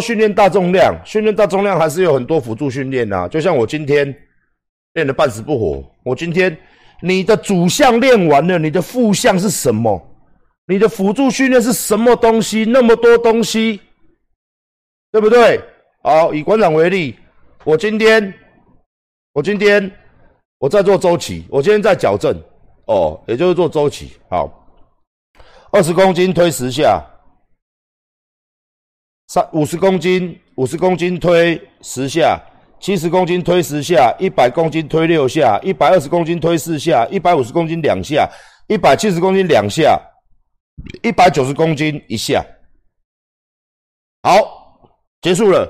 训练大重量，训练大重量还是有很多辅助训练呐。就像我今天练的半死不活，我今天你的主项练完了，你的副项是什么？你的辅助训练是什么东西？那么多东西，对不对？好，以馆长为例，我今天，我今天我在做周期，我今天在矫正，哦，也就是做周期。好，二十公斤推十下，三五十公斤，五十公斤推十下，七十公斤推十下，一百公斤推六下，一百二十公斤推四下，一百五十公斤两下，一百七十公斤两下。一百九十公斤一下，好，结束了。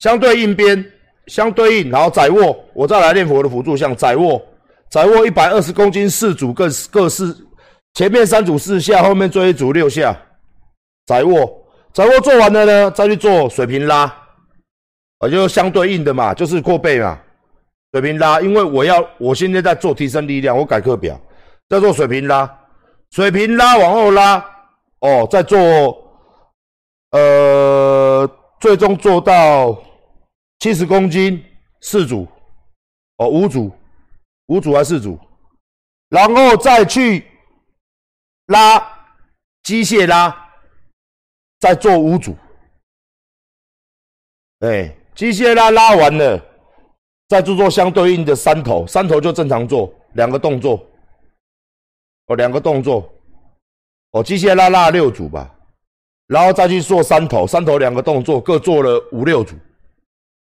相对应边，相对应，然后窄握，我再来练我的辅助项，窄握，窄握一百二十公斤四组各各四，前面三组四下，后面最一组六下，窄握，窄握做完了呢，再去做水平拉，啊就相对应的嘛，就是过背嘛，水平拉，因为我要我现在在做提升力量，我改课表，在做水平拉。水平拉往后拉，哦，再做，呃，最终做到七十公斤四组，哦，五组，五组还是四组，然后再去拉机械拉，再做五组，哎，机械拉拉完了，再做做相对应的三头，三头就正常做两个动作。哦，两个动作，哦，机械拉拉六组吧，然后再去做三头，三头两个动作各做了五六组，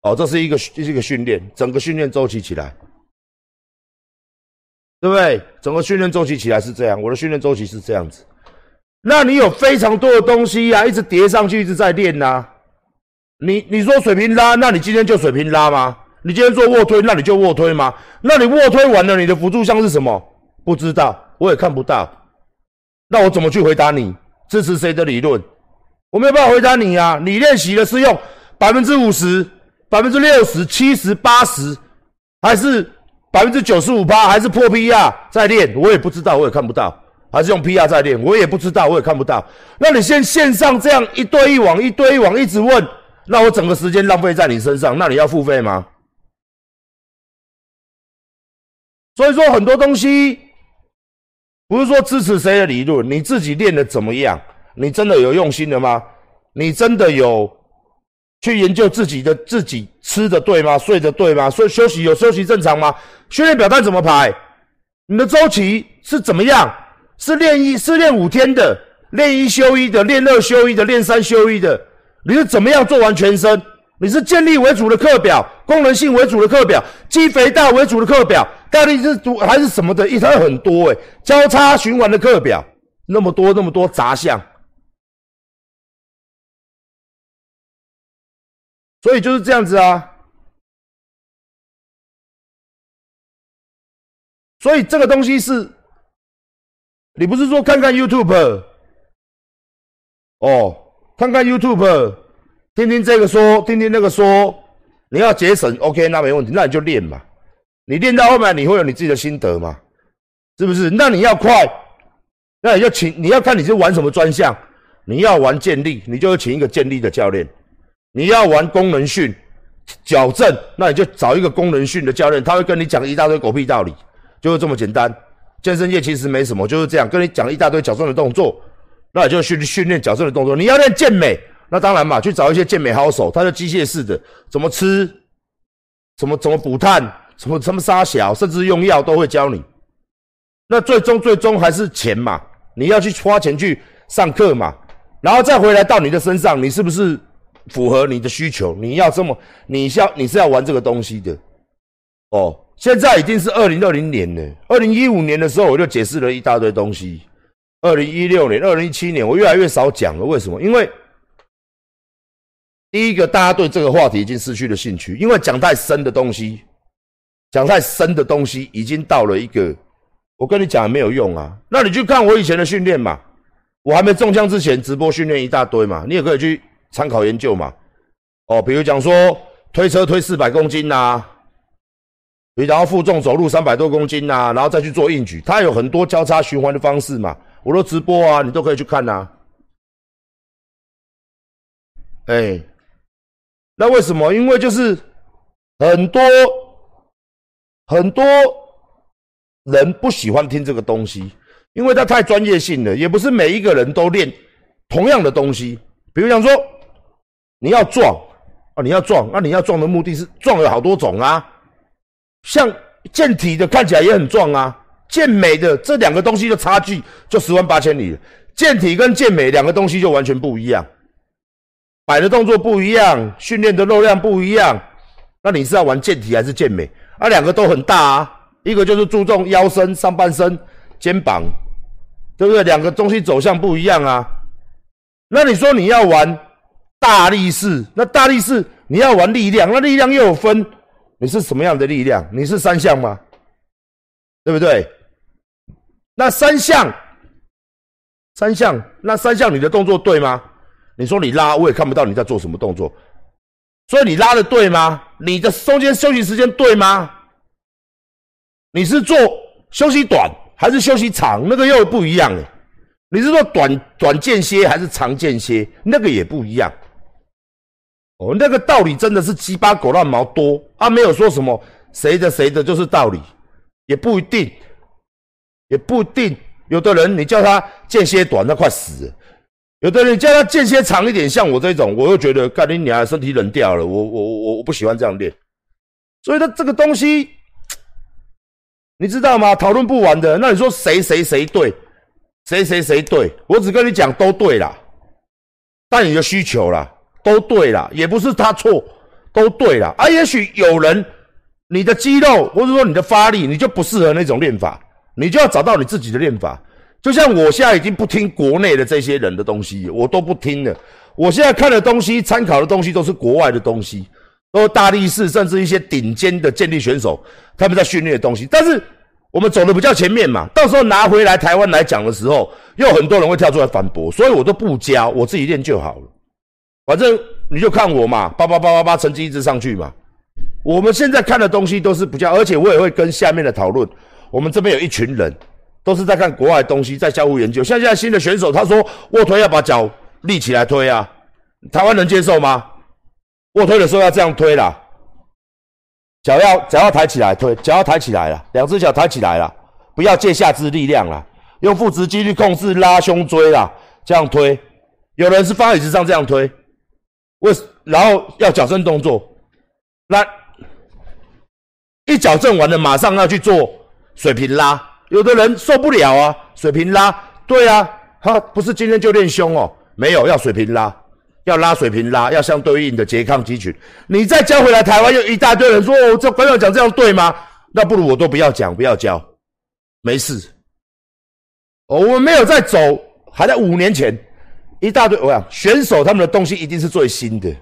哦，这是一个这是一个训练，整个训练周期起来，对不对？整个训练周期起来是这样，我的训练周期是这样子。那你有非常多的东西呀，一直叠上去，一直在练呐。你你说水平拉，那你今天就水平拉吗？你今天做卧推，那你就卧推吗？那你卧推完了，你的辅助项是什么？不知道。我也看不到，那我怎么去回答你？支持谁的理论？我没有办法回答你啊！你练习的是用百分之五十、百分之六十、七十、八十，还是百分之九十五八，还是破 PR 在练？我也不知道，我也看不到。还是用 PR 在练？我也不知道，我也看不到。那你先线上这样一堆一网、一堆一网一直问，那我整个时间浪费在你身上，那你要付费吗？所以说很多东西。不是说支持谁的理论，你自己练的怎么样？你真的有用心的吗？你真的有去研究自己的自己吃的对吗？睡的对吗？睡休息有休息正常吗？训练表单怎么排？你的周期是怎么样？是练一，是练五天的，练一休一的，练二休一的，练三休一的？你是怎么样做完全身？你是建立为主的课表，功能性为主的课表，肌肥大为主的课表，到底是主还是什么的？一它很多诶，交叉循环的课表那么多那么多杂项，所以就是这样子啊。所以这个东西是，你不是说看看 YouTube 哦，看看 YouTube。听听这个说，听听那个说，你要节省，OK，那没问题，那你就练嘛。你练到后面，你会有你自己的心得嘛？是不是？那你要快，那你就请你要看你是玩什么专项。你要玩健力，你就请一个健力的教练；你要玩功能训、矫正，那你就找一个功能训的教练，他会跟你讲一大堆狗屁道理，就是这么简单。健身界其实没什么，就是这样，跟你讲一大堆矫正的动作，那也就训训练矫正的动作。你要练健美。那当然嘛，去找一些健美好手，他的机械式的怎么吃，怎么怎么补碳，什么什么杀小，甚至用药都会教你。那最终最终还是钱嘛，你要去花钱去上课嘛，然后再回来到你的身上，你是不是符合你的需求？你要这么，你要你是要玩这个东西的哦。现在已经是二零二零年了，二零一五年的时候我就解释了一大堆东西，二零一六年、二零一七年我越来越少讲了，为什么？因为。第一个，大家对这个话题已经失去了兴趣，因为讲太深的东西，讲太深的东西已经到了一个，我跟你讲没有用啊。那你去看我以前的训练嘛，我还没中枪之前直播训练一大堆嘛，你也可以去参考研究嘛。哦，比如讲说推车推四百公斤呐，你然后负重走路三百多公斤呐，然后再去做硬举，它有很多交叉循环的方式嘛。我都直播啊，你都可以去看呐。哎。那为什么？因为就是很多很多人不喜欢听这个东西，因为它太专业性了，也不是每一个人都练同样的东西。比如讲说，你要壮啊，你要壮，那你要壮的目的是壮有好多种啊，像健体的看起来也很壮啊，健美的这两个东西的差距就十万八千里了。健体跟健美两个东西就完全不一样。摆的动作不一样，训练的肉量不一样，那你是要玩健体还是健美？啊，两个都很大啊，一个就是注重腰身、上半身、肩膀，对不对？两个东西走向不一样啊。那你说你要玩大力士，那大力士你要玩力量，那力量又有分，你是什么样的力量？你是三项吗？对不对？那三项，三项，那三项你的动作对吗？你说你拉，我也看不到你在做什么动作，所以你拉的对吗？你的中间休息时间对吗？你是做休息短还是休息长？那个又不一样哎。你是说短短间歇还是长间歇？那个也不一样。哦，那个道理真的是鸡巴狗乱毛多啊，没有说什么谁的谁的就是道理，也不一定，也不一定。有的人你叫他间歇短，那快死了。有的人叫他间歇长一点，像我这种，我又觉得干你娘，身体冷掉了。我我我我不喜欢这样练，所以他这个东西，你知道吗？讨论不完的。那你说谁谁谁对，谁谁谁对？我只跟你讲都对啦，但你的需求啦，都对啦，也不是他错，都对啦。啊，也许有人你的肌肉或者说你的发力，你就不适合那种练法，你就要找到你自己的练法。就像我现在已经不听国内的这些人的东西，我都不听了。我现在看的东西、参考的东西都是国外的东西，都大力士，甚至一些顶尖的健力选手他们在训练的东西。但是我们走的比较前面嘛，到时候拿回来台湾来讲的时候，又很多人会跳出来反驳，所以我都不教，我自己练就好了。反正你就看我嘛，八八八八八，成绩一直上去嘛。我们现在看的东西都是比较，而且我也会跟下面的讨论。我们这边有一群人。都是在看国外的东西，在相互研究。像现在新的选手，他说卧推要把脚立起来推啊，台湾能接受吗？卧推的时候要这样推啦，脚要脚要抬起来推，脚要抬起来了，两只脚抬起来了，不要借下肢力量了，用腹直肌去控制拉胸椎啦，这样推。有人是放椅子上这样推，为然后要矫正动作，那一矫正完了，马上要去做水平拉。有的人受不了啊，水平拉，对啊，他不是今天就练胸哦，没有要水平拉，要拉水平拉，要相对应的拮抗肌群。你再教回来，台湾又一大堆人说，哦，这官长讲这样对吗？那不如我都不要讲，不要教，没事。哦，我们没有在走，还在五年前，一大堆我想选手他们的东西一定是最新的，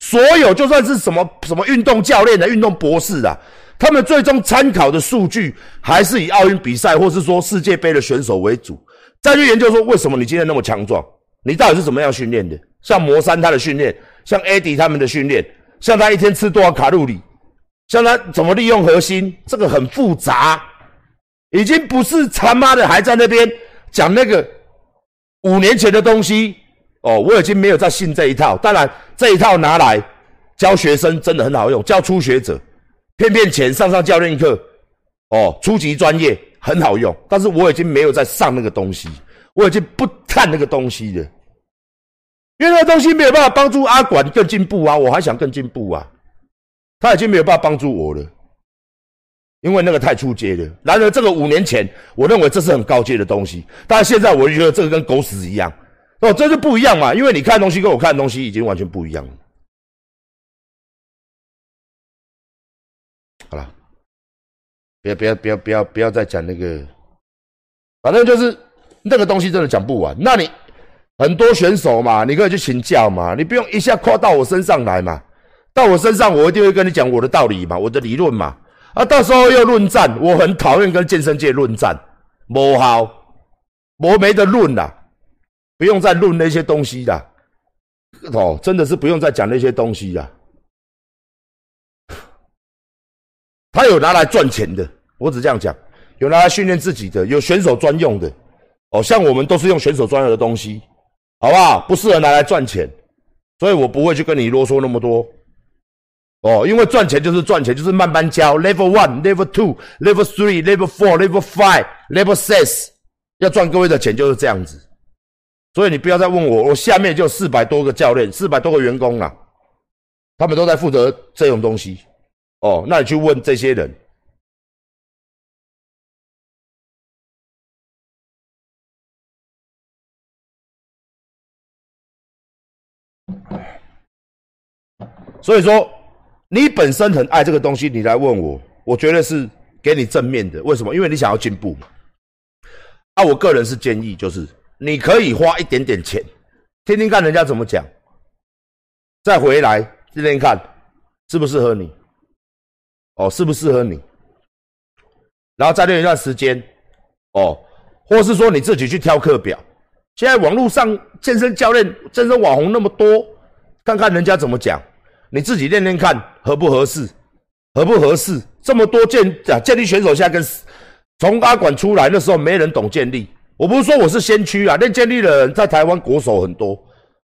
所有就算是什么什么运动教练的运动博士啊。他们最终参考的数据还是以奥运比赛，或是说世界杯的选手为主，再去研究说为什么你今天那么强壮，你到底是怎么样训练的？像魔山他的训练，像 AD 他们的训练，像他一天吃多少卡路里，像他怎么利用核心，这个很复杂，已经不是他妈的还在那边讲那个五年前的东西哦，我已经没有再信这一套。当然这一套拿来教学生真的很好用，教初学者。骗骗钱，上上教练课，哦，初级专业很好用，但是我已经没有在上那个东西，我已经不看那个东西了，因为那个东西没有办法帮助阿管更进步啊，我还想更进步啊，他已经没有办法帮助我了，因为那个太出阶了。然而这个五年前，我认为这是很高阶的东西，但是现在我就觉得这个跟狗屎一样，哦，这就不一样嘛，因为你看的东西跟我看的东西已经完全不一样了。好了，不要不要不要不要再讲那个，反正就是那个东西真的讲不完。那你很多选手嘛，你可以去请教嘛，你不用一下跨到我身上来嘛。到我身上，我一定会跟你讲我的道理嘛，我的理论嘛。啊，到时候又论战，我很讨厌跟健身界论战，不好，我没得论了，不用再论那些东西了。哦，真的是不用再讲那些东西了。他有拿来赚钱的，我只这样讲，有拿来训练自己的，有选手专用的，哦，像我们都是用选手专用的东西，好不好？不适合拿来赚钱，所以我不会去跟你啰嗦那么多，哦，因为赚钱就是赚钱，就是慢慢教。Level one, Level two, Level three, Level four, Level five, Level six，要赚各位的钱就是这样子。所以你不要再问我，我下面就四百多个教练，四百多个员工了，他们都在负责这种东西。哦，那你去问这些人。所以说。你本身很爱这个东西，你来问我，我觉得是给你正面的。为什么？因为你想要进步嘛。啊，我个人是建议，就是你可以花一点点钱，听听看人家怎么讲，再回来听听看适不适合你。哦，适不适合你？然后再练一段时间。哦，或是说你自己去挑课表。现在网络上健身教练、健身网红那么多，看看人家怎么讲。你自己练练看合不合适，合不合适？这么多健啊健力选手，现在跟从阿管出来那时候没人懂健力。我不是说我是先驱啊，练健力的人在台湾国手很多，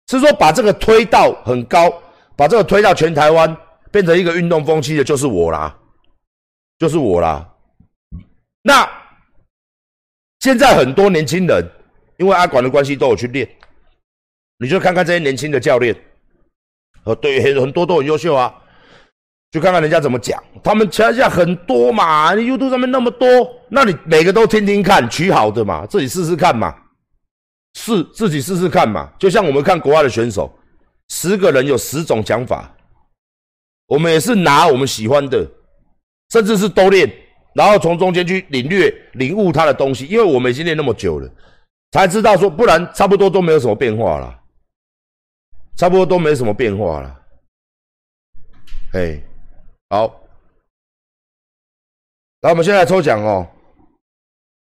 是说把这个推到很高，把这个推到全台湾变成一个运动风气的，就是我啦，就是我啦。那现在很多年轻人因为阿管的关系都有去练，你就看看这些年轻的教练。呃，对，很很多都很优秀啊，去看看人家怎么讲。他们天下很多嘛，YouTube 上面那么多，那你每个都听听看，取好的嘛，自己试试看嘛，试自己试试看嘛。就像我们看国外的选手，十个人有十种讲法，我们也是拿我们喜欢的，甚至是都练，然后从中间去领略、领悟他的东西。因为我们已经练那么久了，才知道说，不然差不多都没有什么变化了。差不多都没什么变化了，哎，好，那我们现在抽奖哦。